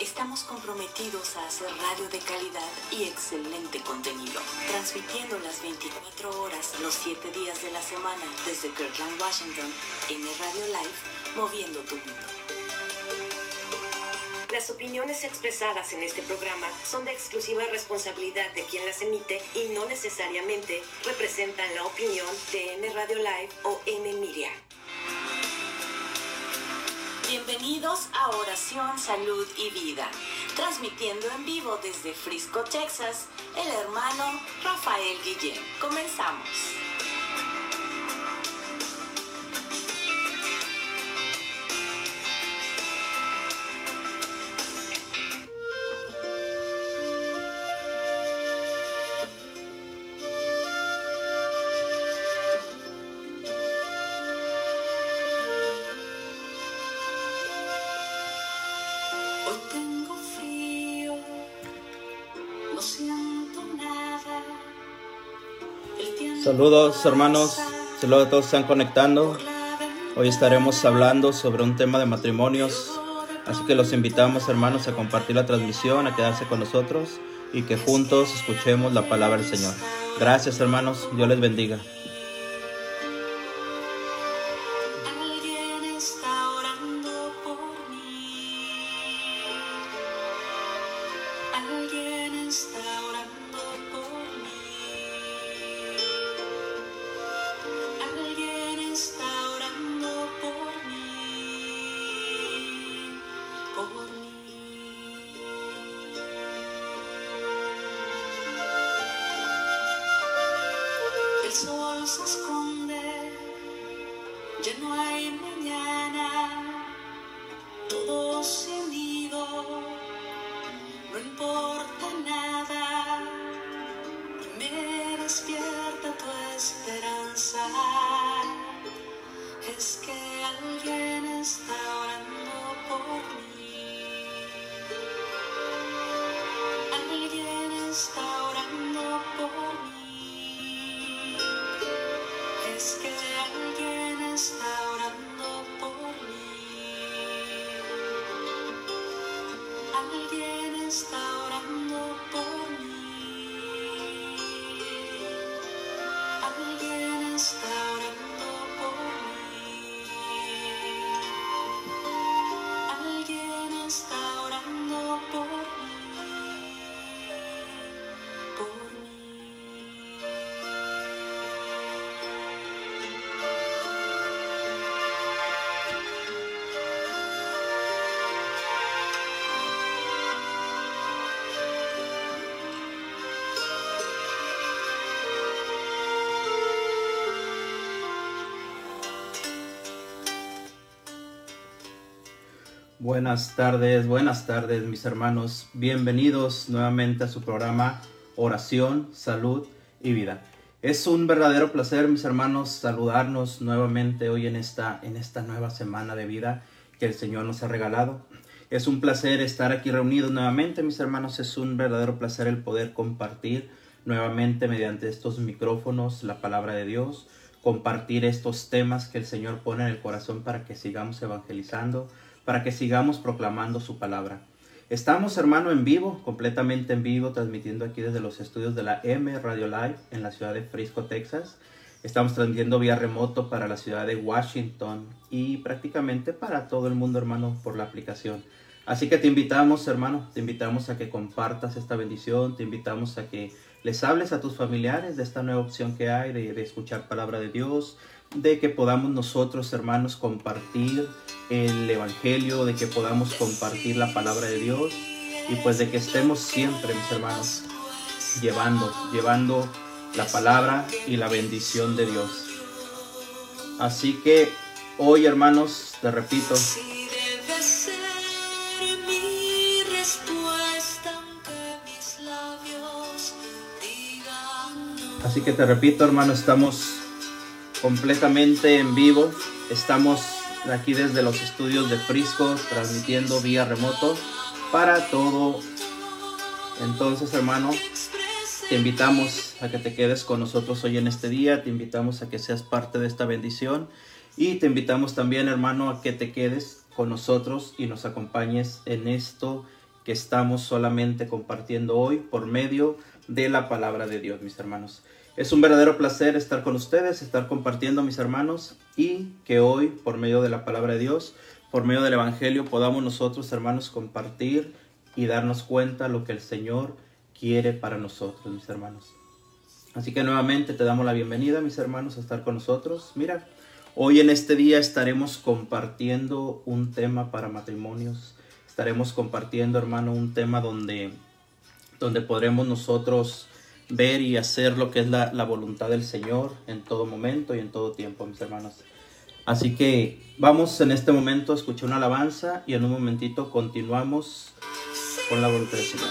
Estamos comprometidos a hacer radio de calidad y excelente contenido, transmitiendo las 24 horas, los 7 días de la semana desde Kirkland, Washington, en Radio Live, moviendo tu mundo. Las opiniones expresadas en este programa son de exclusiva responsabilidad de quien las emite y no necesariamente representan la opinión de N Radio Live o N Media. Bienvenidos a Oración, Salud y Vida, transmitiendo en vivo desde Frisco, Texas, el hermano Rafael Guillén. Comenzamos. Saludos hermanos, saludos a todos que están conectando. Hoy estaremos hablando sobre un tema de matrimonios, así que los invitamos hermanos a compartir la transmisión, a quedarse con nosotros y que juntos escuchemos la palabra del Señor. Gracias hermanos, Dios les bendiga. Alguien está se esconde. Ya no hay Buenas tardes, buenas tardes mis hermanos. Bienvenidos nuevamente a su programa Oración, Salud y Vida. Es un verdadero placer mis hermanos saludarnos nuevamente hoy en esta, en esta nueva semana de vida que el Señor nos ha regalado. Es un placer estar aquí reunidos nuevamente mis hermanos. Es un verdadero placer el poder compartir nuevamente mediante estos micrófonos la palabra de Dios, compartir estos temas que el Señor pone en el corazón para que sigamos evangelizando, para que sigamos proclamando su palabra. Estamos, hermano, en vivo, completamente en vivo, transmitiendo aquí desde los estudios de la M Radio Live en la ciudad de Frisco, Texas. Estamos transmitiendo vía remoto para la ciudad de Washington y prácticamente para todo el mundo, hermano, por la aplicación. Así que te invitamos, hermano, te invitamos a que compartas esta bendición, te invitamos a que les hables a tus familiares de esta nueva opción que hay de, escuchar palabra de Dios, de que podamos nosotros, hermanos, compartir el Evangelio, de que podamos compartir la palabra de Dios y pues de que estemos siempre, mis hermanos, llevando, llevando la palabra y la bendición de Dios. Así que hoy, hermanos, te repito, Así que te repito, hermano, estamos completamente en vivo. Estamos aquí desde los estudios de Frisco, transmitiendo vía remoto para todo. Entonces, hermano, te invitamos a que te quedes con nosotros hoy en este día. Te invitamos a que seas parte de esta bendición. Y te invitamos también, hermano, a que te quedes con nosotros y nos acompañes en esto que estamos solamente compartiendo hoy por medio de la palabra de Dios, mis hermanos. Es un verdadero placer estar con ustedes, estar compartiendo, mis hermanos, y que hoy, por medio de la palabra de Dios, por medio del Evangelio, podamos nosotros, hermanos, compartir y darnos cuenta lo que el Señor quiere para nosotros, mis hermanos. Así que nuevamente te damos la bienvenida, mis hermanos, a estar con nosotros. Mira, hoy en este día estaremos compartiendo un tema para matrimonios. Estaremos compartiendo, hermano, un tema donde, donde podremos nosotros ver y hacer lo que es la, la voluntad del Señor en todo momento y en todo tiempo, mis hermanos. Así que vamos en este momento a escuchar una alabanza y en un momentito continuamos con la voluntad del Señor.